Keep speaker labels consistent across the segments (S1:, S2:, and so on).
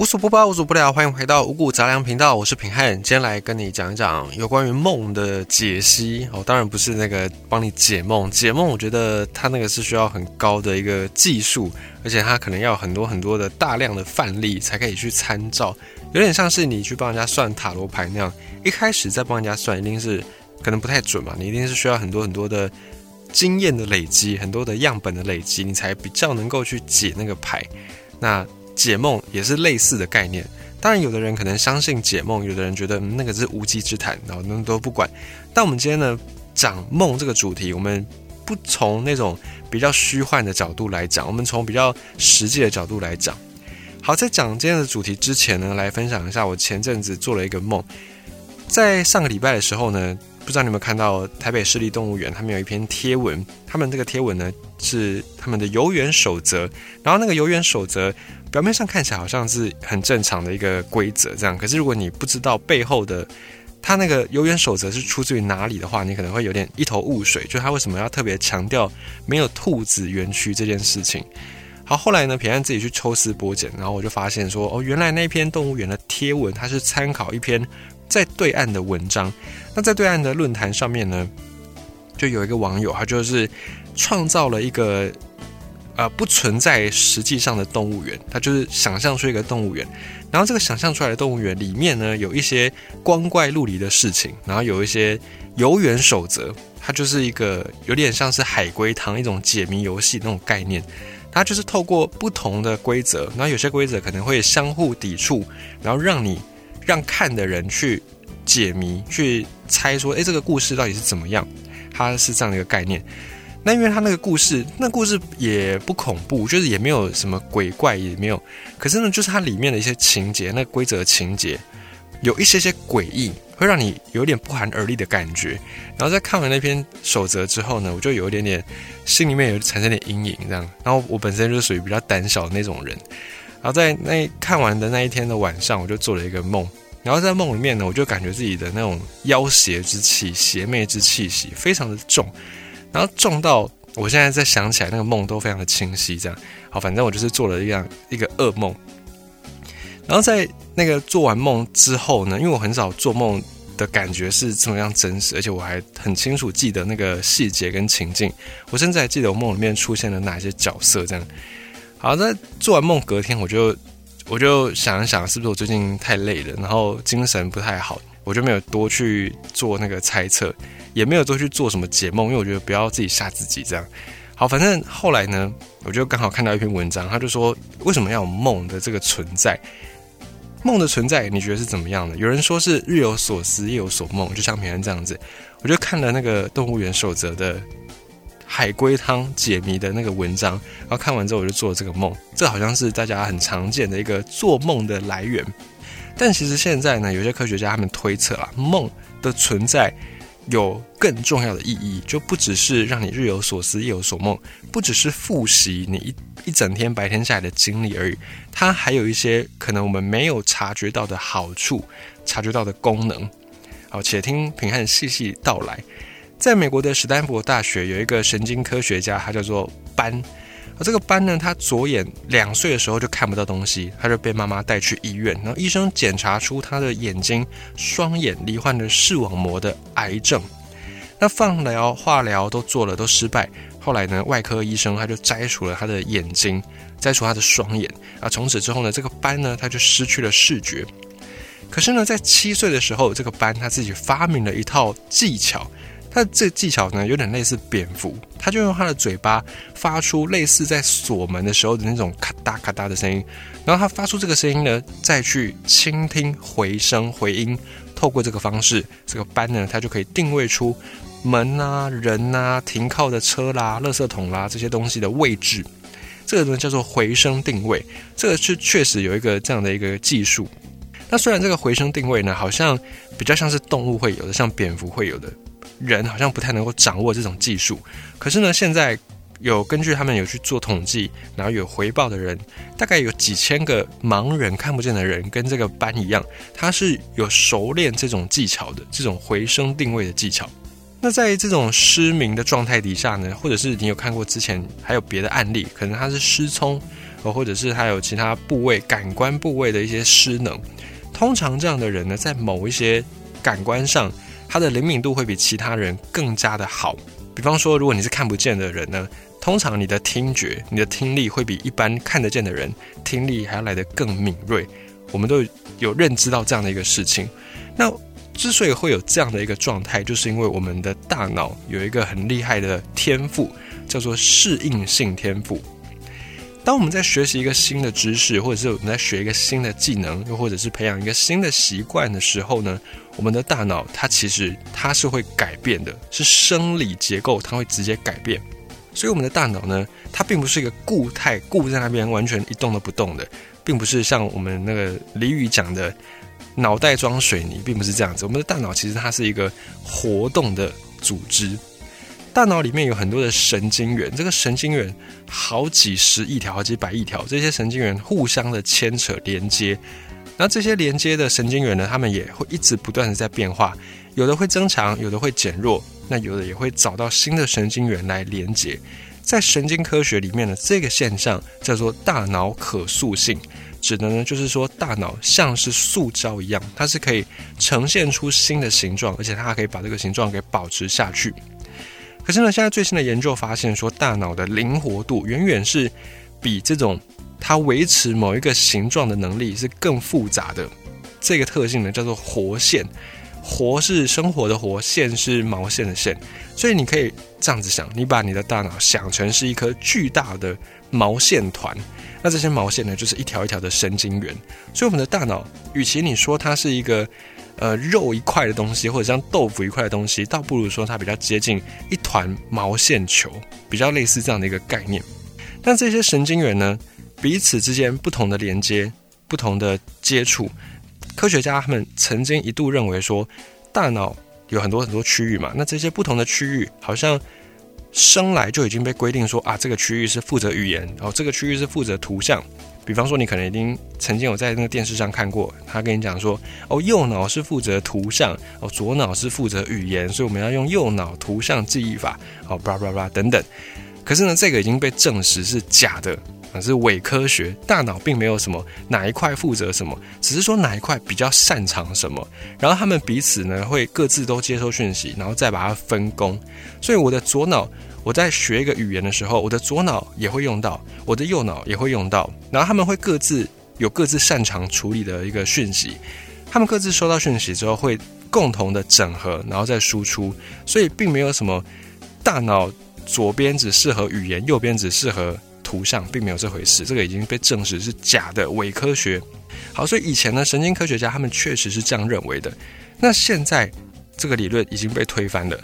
S1: 无所不包，无所不聊，欢迎回到五谷杂粮频道，我是平汉，今天来跟你讲一讲有关于梦的解析哦。当然不是那个帮你解梦，解梦我觉得它那个是需要很高的一个技术，而且它可能要很多很多的大量的范例才可以去参照，有点像是你去帮人家算塔罗牌那样，一开始在帮人家算一定是可能不太准嘛，你一定是需要很多很多的经验的累积，很多的样本的累积，你才比较能够去解那个牌。那解梦也是类似的概念，当然有的人可能相信解梦，有的人觉得那个是无稽之谈，然后那都不管。但我们今天呢讲梦这个主题，我们不从那种比较虚幻的角度来讲，我们从比较实际的角度来讲。好，在讲今天的主题之前呢，来分享一下我前阵子做了一个梦，在上个礼拜的时候呢。不知道你有没有看到台北市立动物园，他们有一篇贴文。他们这个贴文呢是他们的游园守则。然后那个游园守则表面上看起来好像是很正常的一个规则，这样。可是如果你不知道背后的他那个游园守则是出自于哪里的话，你可能会有点一头雾水。就他为什么要特别强调没有兔子园区这件事情？好，后来呢，平安自己去抽丝剥茧，然后我就发现说，哦，原来那篇动物园的贴文，它是参考一篇。在对岸的文章，那在对岸的论坛上面呢，就有一个网友，他就是创造了一个呃不存在实际上的动物园，他就是想象出一个动物园，然后这个想象出来的动物园里面呢，有一些光怪陆离的事情，然后有一些游园守则，它就是一个有点像是海龟汤一种解谜游戏那种概念，它就是透过不同的规则，然后有些规则可能会相互抵触，然后让你。让看的人去解谜，去猜说，哎，这个故事到底是怎么样？它是这样的一个概念。那因为它那个故事，那故事也不恐怖，就是也没有什么鬼怪，也没有。可是呢，就是它里面的一些情节，那规则情节有一些些诡异，会让你有点不寒而栗的感觉。然后在看完那篇守则之后呢，我就有一点点心里面有产生点阴影，这样。然后我本身就是属于比较胆小的那种人。然后在那看完的那一天的晚上，我就做了一个梦。然后在梦里面呢，我就感觉自己的那种妖邪之气、邪魅之气息非常的重，然后重到我现在在想起来那个梦都非常的清晰。这样，好，反正我就是做了一样一个噩梦。然后在那个做完梦之后呢，因为我很少做梦的感觉是这么样真实，而且我还很清楚记得那个细节跟情境，我甚至还记得我梦里面出现了哪些角色，这样。好，在做完梦隔天，我就我就想一想，是不是我最近太累了，然后精神不太好，我就没有多去做那个猜测，也没有多去做什么解梦，因为我觉得不要自己吓自己这样。好，反正后来呢，我就刚好看到一篇文章，他就说为什么要有梦的这个存在？梦的存在，你觉得是怎么样的？有人说是日有所思，夜有所梦，就像平安这样子。我就看了那个动物园守则的。海龟汤解谜的那个文章，然后看完之后我就做了这个梦，这好像是大家很常见的一个做梦的来源。但其实现在呢，有些科学家他们推测啊，梦的存在有更重要的意义，就不只是让你日有所思夜有所梦，不只是复习你一一整天白天下来的经历而已，它还有一些可能我们没有察觉到的好处，察觉到的功能。好，且听平汉细细道来。在美国的史丹佛大学有一个神经科学家，他叫做班。而这个班呢，他左眼两岁的时候就看不到东西，他就被妈妈带去医院。然后医生检查出他的眼睛双眼罹患了视网膜的癌症。那放疗、化疗都做了，都失败。后来呢，外科医生他就摘除了他的眼睛，摘除他的双眼。啊，从此之后呢，这个班呢，他就失去了视觉。可是呢，在七岁的时候，这个班他自己发明了一套技巧。他的这个技巧呢，有点类似蝙蝠，他就用他的嘴巴发出类似在锁门的时候的那种咔嗒咔嗒的声音，然后他发出这个声音呢，再去倾听回声回音，透过这个方式，这个班呢，它就可以定位出门啊、人啊、停靠的车啦、垃圾桶啦这些东西的位置，这个呢叫做回声定位，这个是确实有一个这样的一个技术。那虽然这个回声定位呢，好像比较像是动物会有的，像蝙蝠会有的。人好像不太能够掌握这种技术，可是呢，现在有根据他们有去做统计，然后有回报的人，大概有几千个盲人看不见的人，跟这个班一样，他是有熟练这种技巧的，这种回声定位的技巧。那在这种失明的状态底下呢，或者是你有看过之前还有别的案例，可能他是失聪，或者是他有其他部位感官部位的一些失能。通常这样的人呢，在某一些感官上，他的灵敏度会比其他人更加的好。比方说，如果你是看不见的人呢，通常你的听觉、你的听力会比一般看得见的人听力还要来得更敏锐。我们都有认知到这样的一个事情。那之所以会有这样的一个状态，就是因为我们的大脑有一个很厉害的天赋，叫做适应性天赋。当我们在学习一个新的知识，或者是我们在学一个新的技能，又或者是培养一个新的习惯的时候呢，我们的大脑它其实它是会改变的，是生理结构它会直接改变。所以我们的大脑呢，它并不是一个固态固在那边完全一动都不动的，并不是像我们那个俚语讲的“脑袋装水泥”，并不是这样子。我们的大脑其实它是一个活动的组织。大脑里面有很多的神经元，这个神经元好几十亿条、好几百亿条，这些神经元互相的牵扯连接。那这些连接的神经元呢，它们也会一直不断的在变化，有的会增强，有的会减弱，那有的也会找到新的神经元来连接。在神经科学里面呢，这个现象叫做大脑可塑性，指的呢就是说大脑像是塑胶一样，它是可以呈现出新的形状，而且它还可以把这个形状给保持下去。可是呢，现在最新的研究发现说，大脑的灵活度远远是比这种它维持某一个形状的能力是更复杂的。这个特性呢，叫做活线。活是生活的活，线是毛线的线。所以你可以这样子想，你把你的大脑想成是一颗巨大的毛线团，那这些毛线呢，就是一条一条的神经元。所以我们的大脑，与其你说它是一个。呃，肉一块的东西，或者像豆腐一块的东西，倒不如说它比较接近一团毛线球，比较类似这样的一个概念。但这些神经元呢，彼此之间不同的连接、不同的接触，科学家他们曾经一度认为说，大脑有很多很多区域嘛，那这些不同的区域好像生来就已经被规定说啊，这个区域是负责语言，然后这个区域是负责图像。比方说，你可能已经曾经有在那个电视上看过，他跟你讲说，哦，右脑是负责图像，哦，左脑是负责语言，所以我们要用右脑图像记忆法，哦，巴拉巴拉等等。可是呢，这个已经被证实是假的，啊，是伪科学。大脑并没有什么哪一块负责什么，只是说哪一块比较擅长什么，然后他们彼此呢会各自都接收讯息，然后再把它分工。所以我的左脑。我在学一个语言的时候，我的左脑也会用到，我的右脑也会用到，然后他们会各自有各自擅长处理的一个讯息，他们各自收到讯息之后会共同的整合，然后再输出，所以并没有什么大脑左边只适合语言，右边只适合图像，并没有这回事，这个已经被证实是假的伪科学。好，所以以前呢，神经科学家他们确实是这样认为的，那现在这个理论已经被推翻了，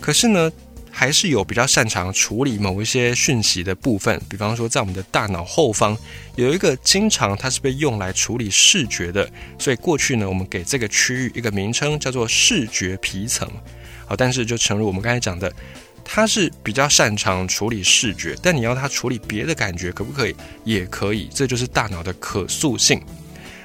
S1: 可是呢？还是有比较擅长处理某一些讯息的部分，比方说在我们的大脑后方有一个经常它是被用来处理视觉的，所以过去呢我们给这个区域一个名称叫做视觉皮层。好，但是就诚如我们刚才讲的，他是比较擅长处理视觉，但你要他处理别的感觉可不可以？也可以，这就是大脑的可塑性。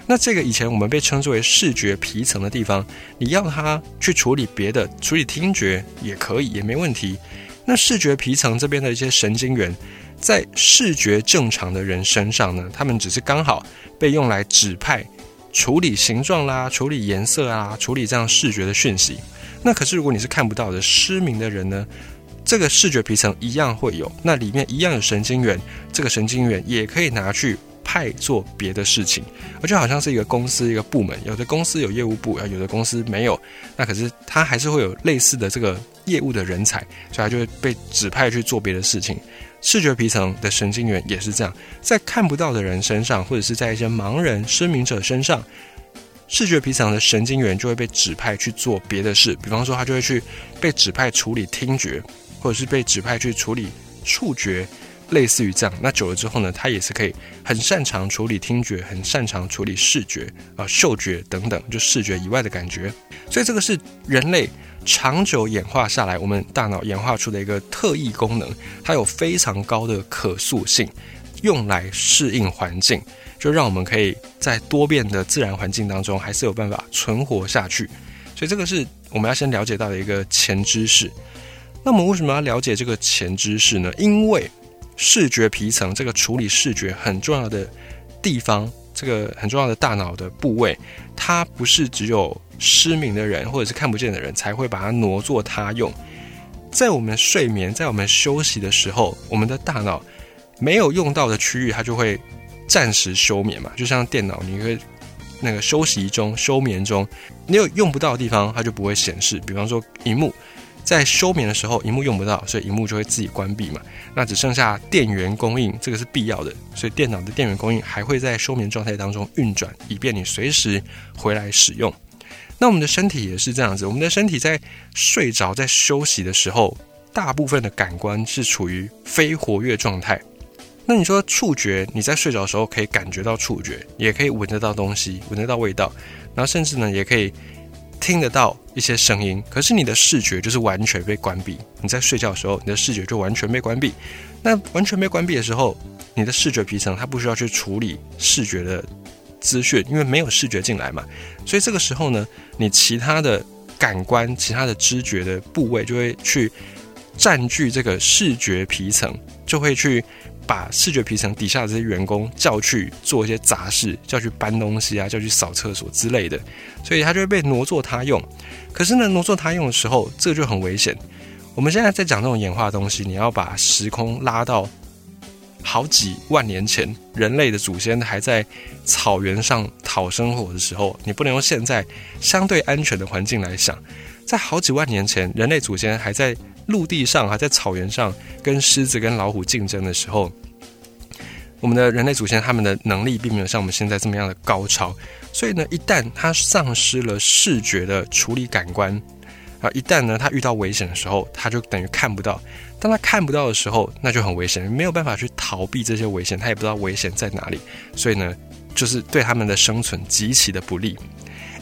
S1: 那这个以前我们被称之为视觉皮层的地方，你要它去处理别的，处理听觉也可以，也没问题。那视觉皮层这边的一些神经元，在视觉正常的人身上呢，他们只是刚好被用来指派处理形状啦、处理颜色啊、处理这样视觉的讯息。那可是如果你是看不到的失明的人呢，这个视觉皮层一样会有，那里面一样有神经元，这个神经元也可以拿去。派做别的事情，而就好像是一个公司一个部门，有的公司有业务部，啊，有的公司没有，那可是他还是会有类似的这个业务的人才，所以他就会被指派去做别的事情。视觉皮层的神经元也是这样，在看不到的人身上，或者是在一些盲人、失明者身上，视觉皮层的神经元就会被指派去做别的事，比方说他就会去被指派处理听觉，或者是被指派去处理触觉。类似于这样，那久了之后呢，它也是可以很擅长处理听觉，很擅长处理视觉啊、嗅觉等等，就视觉以外的感觉。所以这个是人类长久演化下来，我们大脑演化出的一个特异功能，它有非常高的可塑性，用来适应环境，就让我们可以在多变的自然环境当中，还是有办法存活下去。所以这个是我们要先了解到的一个前知识。那么为什么要了解这个前知识呢？因为视觉皮层这个处理视觉很重要的地方，这个很重要的大脑的部位，它不是只有失明的人或者是看不见的人才会把它挪作他用。在我们睡眠，在我们休息的时候，我们的大脑没有用到的区域，它就会暂时休眠嘛。就像电脑，你会那个休息中、休眠中，你有用不到的地方，它就不会显示。比方说，荧幕。在休眠的时候，荧幕用不到，所以荧幕就会自己关闭嘛。那只剩下电源供应，这个是必要的，所以电脑的电源供应还会在休眠状态当中运转，以便你随时回来使用。那我们的身体也是这样子，我们的身体在睡着、在休息的时候，大部分的感官是处于非活跃状态。那你说触觉，你在睡着的时候可以感觉到触觉，也可以闻得到东西，闻得到味道，然后甚至呢，也可以。听得到一些声音，可是你的视觉就是完全被关闭。你在睡觉的时候，你的视觉就完全被关闭。那完全被关闭的时候，你的视觉皮层它不需要去处理视觉的资讯，因为没有视觉进来嘛。所以这个时候呢，你其他的感官、其他的知觉的部位就会去占据这个视觉皮层，就会去。把视觉皮层底下的这些员工叫去做一些杂事，叫去搬东西啊，叫去扫厕所之类的，所以他就会被挪作他用。可是呢，挪作他用的时候，这就很危险。我们现在在讲这种演化的东西，你要把时空拉到好几万年前，人类的祖先还在草原上讨生活的时候，你不能用现在相对安全的环境来想，在好几万年前，人类祖先还在。陆地上还在草原上跟狮子跟老虎竞争的时候，我们的人类祖先他们的能力并没有像我们现在这么样的高超，所以呢，一旦他丧失了视觉的处理感官啊，一旦呢他遇到危险的时候，他就等于看不到。当他看不到的时候，那就很危险，没有办法去逃避这些危险，他也不知道危险在哪里，所以呢，就是对他们的生存极其的不利。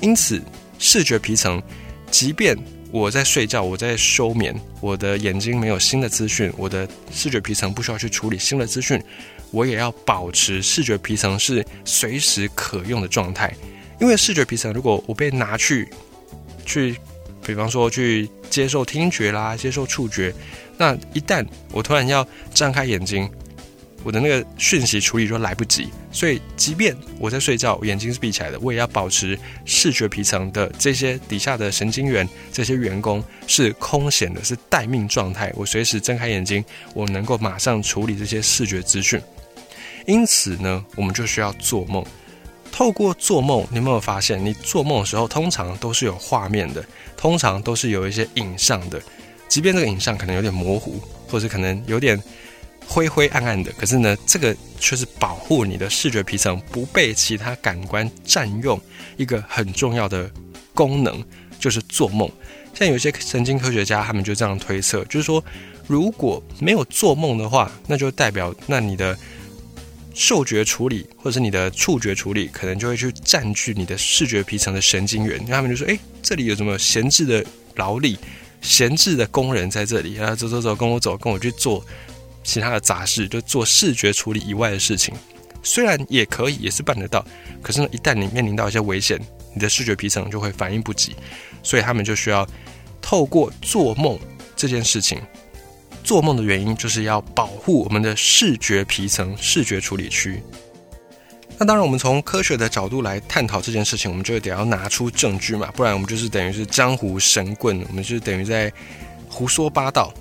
S1: 因此，视觉皮层，即便我在睡觉，我在休眠，我的眼睛没有新的资讯，我的视觉皮层不需要去处理新的资讯，我也要保持视觉皮层是随时可用的状态。因为视觉皮层如果我被拿去去，比方说去接受听觉啦，接受触觉，那一旦我突然要张开眼睛。我的那个讯息处理就来不及，所以即便我在睡觉，眼睛是闭起来的，我也要保持视觉皮层的这些底下的神经元这些员工是空闲的，是待命状态。我随时睁开眼睛，我能够马上处理这些视觉资讯。因此呢，我们就需要做梦。透过做梦，你有没有发现，你做梦的时候通常都是有画面的，通常都是有一些影像的，即便这个影像可能有点模糊，或者可能有点。灰灰暗暗的，可是呢，这个却是保护你的视觉皮层不被其他感官占用一个很重要的功能，就是做梦。像有些神经科学家，他们就这样推测，就是说，如果没有做梦的话，那就代表那你的嗅觉处理或者是你的触觉处理，可能就会去占据你的视觉皮层的神经元。他们就说，哎，这里有什么闲置的劳力、闲置的工人在这里啊？走走走，跟我走，跟我去做。其他的杂事就做视觉处理以外的事情，虽然也可以，也是办得到，可是呢，一旦你面临到一些危险，你的视觉皮层就会反应不及，所以他们就需要透过做梦这件事情。做梦的原因就是要保护我们的视觉皮层、视觉处理区。那当然，我们从科学的角度来探讨这件事情，我们就得要拿出证据嘛，不然我们就是等于是江湖神棍，我们就是等于在胡说八道。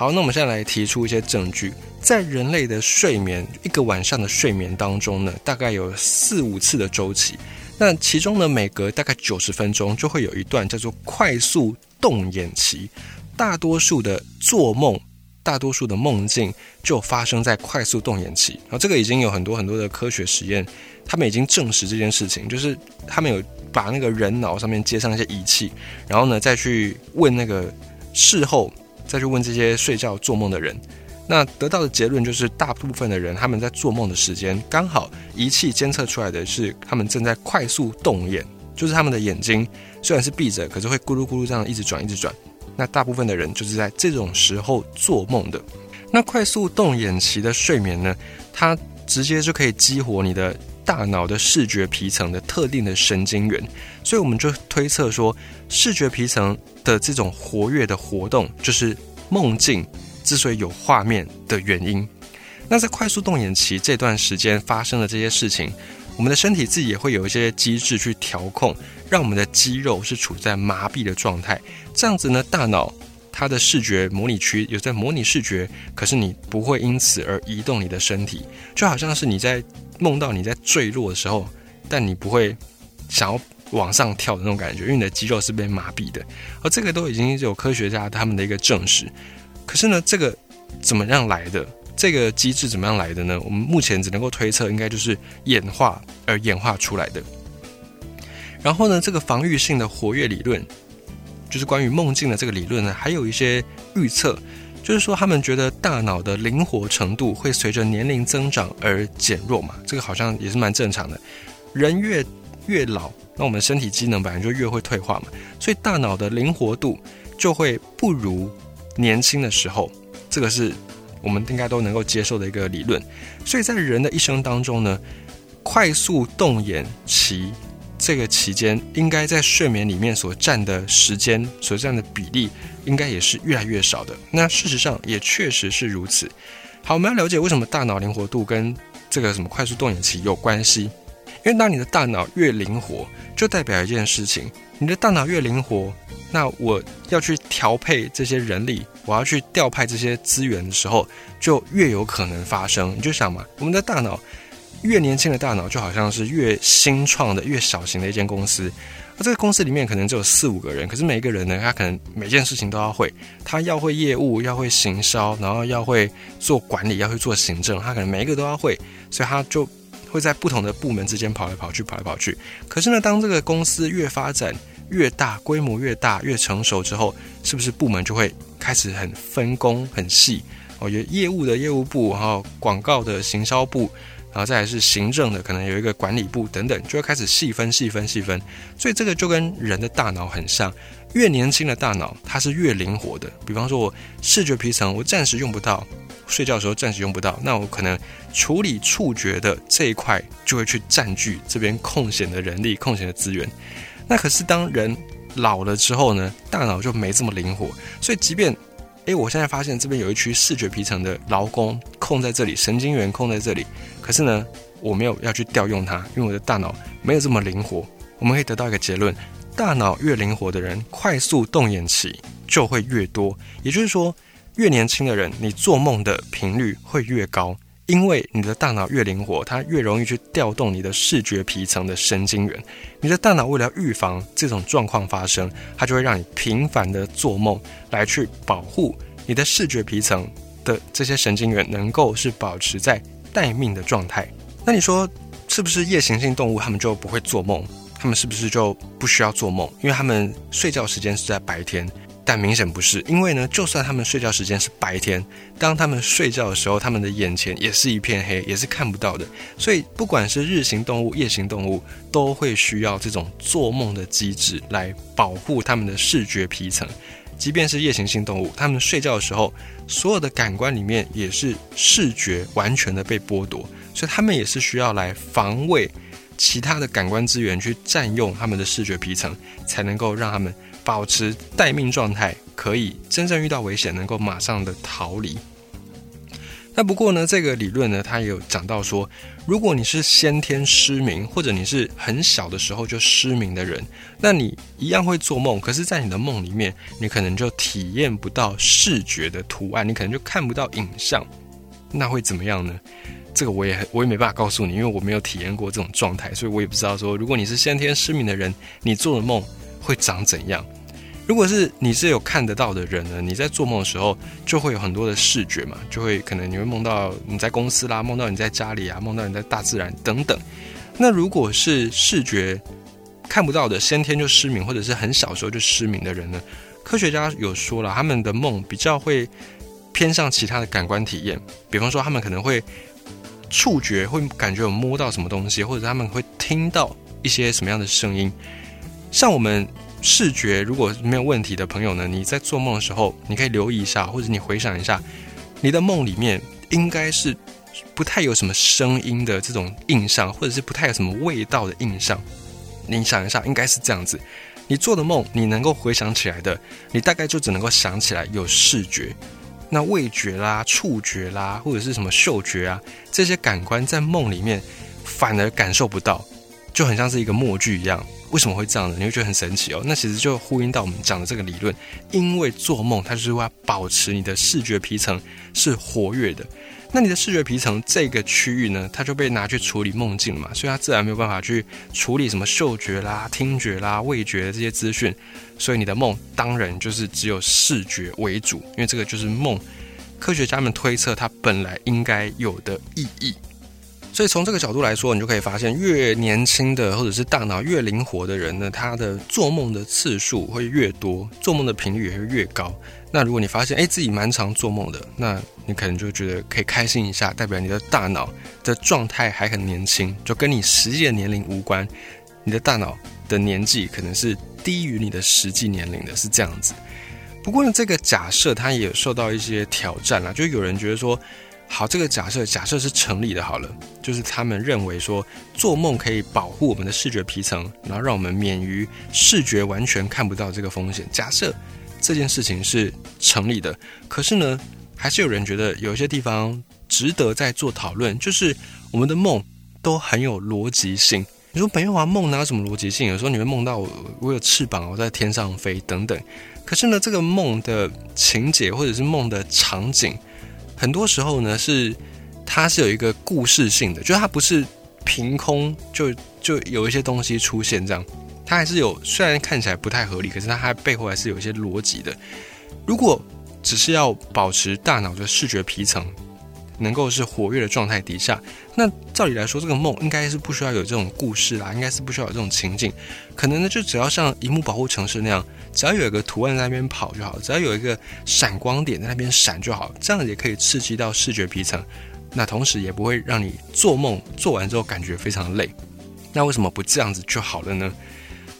S1: 好，那我们现在来提出一些证据，在人类的睡眠一个晚上的睡眠当中呢，大概有四五次的周期，那其中呢，每隔大概九十分钟就会有一段叫做快速动眼期，大多数的做梦，大多数的梦境就发生在快速动眼期。然后这个已经有很多很多的科学实验，他们已经证实这件事情，就是他们有把那个人脑上面接上一些仪器，然后呢再去问那个事后。再去问这些睡觉做梦的人，那得到的结论就是，大部分的人他们在做梦的时间，刚好仪器监测出来的是他们正在快速动眼，就是他们的眼睛虽然是闭着，可是会咕噜咕噜这样一直转一直转。那大部分的人就是在这种时候做梦的。那快速动眼期的睡眠呢，它直接就可以激活你的大脑的视觉皮层的特定的神经元，所以我们就推测说，视觉皮层。的这种活跃的活动，就是梦境之所以有画面的原因。那在快速动眼期这段时间发生的这些事情，我们的身体自己也会有一些机制去调控，让我们的肌肉是处在麻痹的状态。这样子呢，大脑它的视觉模拟区有在模拟视觉，可是你不会因此而移动你的身体，就好像是你在梦到你在坠落的时候，但你不会想要往上跳的那种感觉，因为你的肌肉是被麻痹的。而这个都已经有科学家他们的一个证实。可是呢，这个怎么样来的？这个机制怎么样来的呢？我们目前只能够推测，应该就是演化而演化出来的。然后呢，这个防御性的活跃理论，就是关于梦境的这个理论呢，还有一些预测，就是说他们觉得大脑的灵活程度会随着年龄增长而减弱嘛。这个好像也是蛮正常的。人越越老，那我们身体机能本来就越会退化嘛，所以大脑的灵活度就会不如年轻的时候。这个是。我们应该都能够接受的一个理论，所以在人的一生当中呢，快速动眼期这个期间，应该在睡眠里面所占的时间、所占的比例，应该也是越来越少的。那事实上也确实是如此。好，我们要了解为什么大脑灵活度跟这个什么快速动眼期有关系，因为当你的大脑越灵活，就代表一件事情，你的大脑越灵活。那我要去调配这些人力，我要去调派这些资源的时候，就越有可能发生。你就想嘛，我们的大脑越年轻的大脑，就好像是越新创的、越小型的一间公司。那这个公司里面可能只有四五个人，可是每一个人呢，他可能每件事情都要会，他要会业务，要会行销，然后要会做管理，要会做行政，他可能每一个都要会，所以他就会在不同的部门之间跑来跑去，跑来跑去。可是呢，当这个公司越发展，越大规模越大越成熟之后，是不是部门就会开始很分工很细？哦，有业务的业务部，然后广告的行销部，然后再来是行政的，可能有一个管理部等等，就会开始细分细分细分。所以这个就跟人的大脑很像，越年轻的大脑它是越灵活的。比方说，我视觉皮层我暂时用不到，睡觉的时候暂时用不到，那我可能处理触觉的这一块就会去占据这边空闲的人力、空闲的资源。那可是当人老了之后呢，大脑就没这么灵活，所以即便，哎，我现在发现这边有一区视觉皮层的劳工空在这里，神经元空在这里，可是呢，我没有要去调用它，因为我的大脑没有这么灵活。我们可以得到一个结论：大脑越灵活的人，快速动眼期就会越多。也就是说，越年轻的人，你做梦的频率会越高。因为你的大脑越灵活，它越容易去调动你的视觉皮层的神经元。你的大脑为了预防这种状况发生，它就会让你频繁的做梦，来去保护你的视觉皮层的这些神经元能够是保持在待命的状态。那你说，是不是夜行性动物它们就不会做梦？它们是不是就不需要做梦？因为它们睡觉时间是在白天。但明显不是，因为呢，就算他们睡觉时间是白天，当他们睡觉的时候，他们的眼前也是一片黑，也是看不到的。所以，不管是日行动物、夜行动物，都会需要这种做梦的机制来保护他们的视觉皮层。即便是夜行性动物，他们睡觉的时候，所有的感官里面也是视觉完全的被剥夺，所以他们也是需要来防卫其他的感官资源去占用他们的视觉皮层，才能够让他们。保持待命状态，可以真正遇到危险能够马上的逃离。那不过呢，这个理论呢，它也有讲到说，如果你是先天失明，或者你是很小的时候就失明的人，那你一样会做梦，可是，在你的梦里面，你可能就体验不到视觉的图案，你可能就看不到影像。那会怎么样呢？这个我也我也没办法告诉你，因为我没有体验过这种状态，所以我也不知道说，如果你是先天失明的人，你做的梦。会长怎样？如果是你是有看得到的人呢？你在做梦的时候就会有很多的视觉嘛，就会可能你会梦到你在公司啦，梦到你在家里啊，梦到你在大自然等等。那如果是视觉看不到的，先天就失明或者是很小时候就失明的人呢？科学家有说了，他们的梦比较会偏向其他的感官体验，比方说他们可能会触觉会感觉有摸到什么东西，或者他们会听到一些什么样的声音。像我们视觉如果没有问题的朋友呢，你在做梦的时候，你可以留意一下，或者你回想一下，你的梦里面应该是不太有什么声音的这种印象，或者是不太有什么味道的印象。你想一下，应该是这样子。你做的梦，你能够回想起来的，你大概就只能够想起来有视觉。那味觉啦、触觉啦，或者是什么嗅觉啊，这些感官在梦里面反而感受不到，就很像是一个默剧一样。为什么会这样呢？你会觉得很神奇哦。那其实就呼应到我们讲的这个理论，因为做梦它就是为了保持你的视觉皮层是活跃的。那你的视觉皮层这个区域呢，它就被拿去处理梦境了嘛，所以它自然没有办法去处理什么嗅觉啦、听觉啦、味觉这些资讯，所以你的梦当然就是只有视觉为主，因为这个就是梦。科学家们推测它本来应该有的意义。所以从这个角度来说，你就可以发现，越年轻的或者是大脑越灵活的人呢，他的做梦的次数会越多，做梦的频率也会越高。那如果你发现，哎，自己蛮常做梦的，那你可能就觉得可以开心一下，代表你的大脑的状态还很年轻，就跟你实际的年龄无关。你的大脑的年纪可能是低于你的实际年龄的，是这样子。不过呢，这个假设它也受到一些挑战啦，就有人觉得说，好，这个假设假设是成立的，好了，就是他们认为说，做梦可以保护我们的视觉皮层，然后让我们免于视觉完全看不到这个风险。假设。这件事情是成立的，可是呢，还是有人觉得有一些地方值得再做讨论。就是我们的梦都很有逻辑性。你说没有啊，梦哪有什么逻辑性？有时候你会梦到我我有翅膀，我在天上飞等等。可是呢，这个梦的情节或者是梦的场景，很多时候呢是它是有一个故事性的，就它不是凭空就就有一些东西出现这样。它还是有，虽然看起来不太合理，可是它还背后还是有一些逻辑的。如果只是要保持大脑的视觉皮层能够是活跃的状态底下，那照理来说，这个梦应该是不需要有这种故事啦，应该是不需要有这种情境。可能呢，就只要像荧幕保护城市那样，只要有一个图案在那边跑就好，只要有一个闪光点在那边闪就好，这样也可以刺激到视觉皮层。那同时也不会让你做梦做完之后感觉非常累。那为什么不这样子就好了呢？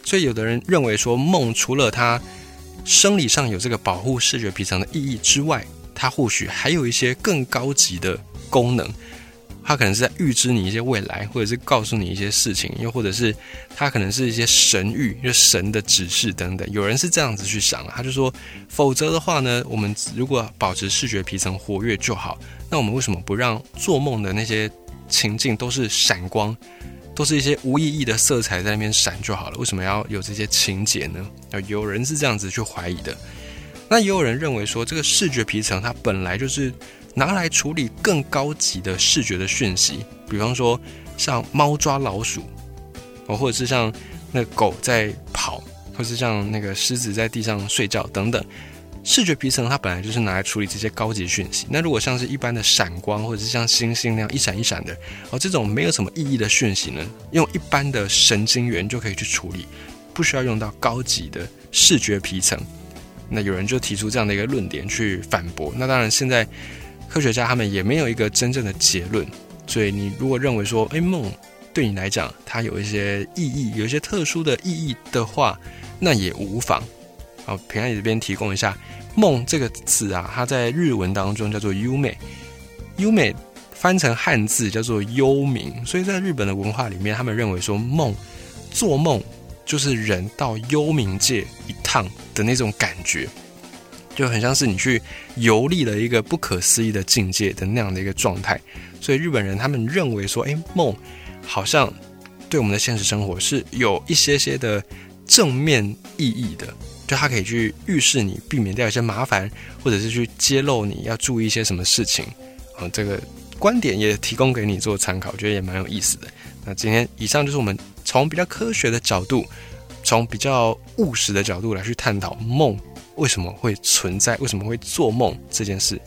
S1: 所以，有的人认为说，梦除了它生理上有这个保护视觉皮层的意义之外，它或许还有一些更高级的功能。他可能是在预知你一些未来，或者是告诉你一些事情，又或者是他可能是一些神谕，就神的指示等等。有人是这样子去想，他就说，否则的话呢，我们如果保持视觉皮层活跃就好，那我们为什么不让做梦的那些情境都是闪光？都是一些无意义的色彩在那边闪就好了，为什么要有这些情节呢？有人是这样子去怀疑的，那也有人认为说，这个视觉皮层它本来就是拿来处理更高级的视觉的讯息，比方说像猫抓老鼠，哦，或者是像那狗在跑，或是像那个狮子在地上睡觉等等。视觉皮层它本来就是拿来处理这些高级讯息。那如果像是一般的闪光，或者是像星星那样一闪一闪的，哦，这种没有什么意义的讯息呢，用一般的神经元就可以去处理，不需要用到高级的视觉皮层。那有人就提出这样的一个论点去反驳。那当然，现在科学家他们也没有一个真正的结论。所以你如果认为说，哎，梦对你来讲它有一些意义，有一些特殊的意义的话，那也无妨。好，平安你这边提供一下“梦”这个字啊，它在日文当中叫做“优美”，优美翻成汉字叫做“幽冥”。所以在日本的文化里面，他们认为说梦，做梦就是人到幽冥界一趟的那种感觉，就很像是你去游历了一个不可思议的境界的那样的一个状态。所以日本人他们认为说，哎，梦好像对我们的现实生活是有一些些的正面意义的。就它可以去预示你，避免掉一些麻烦，或者是去揭露你要注意一些什么事情。啊，这个观点也提供给你做参考，我觉得也蛮有意思的。那今天以上就是我们从比较科学的角度，从比较务实的角度来去探讨梦为什么会存在，为什么会做梦这件事。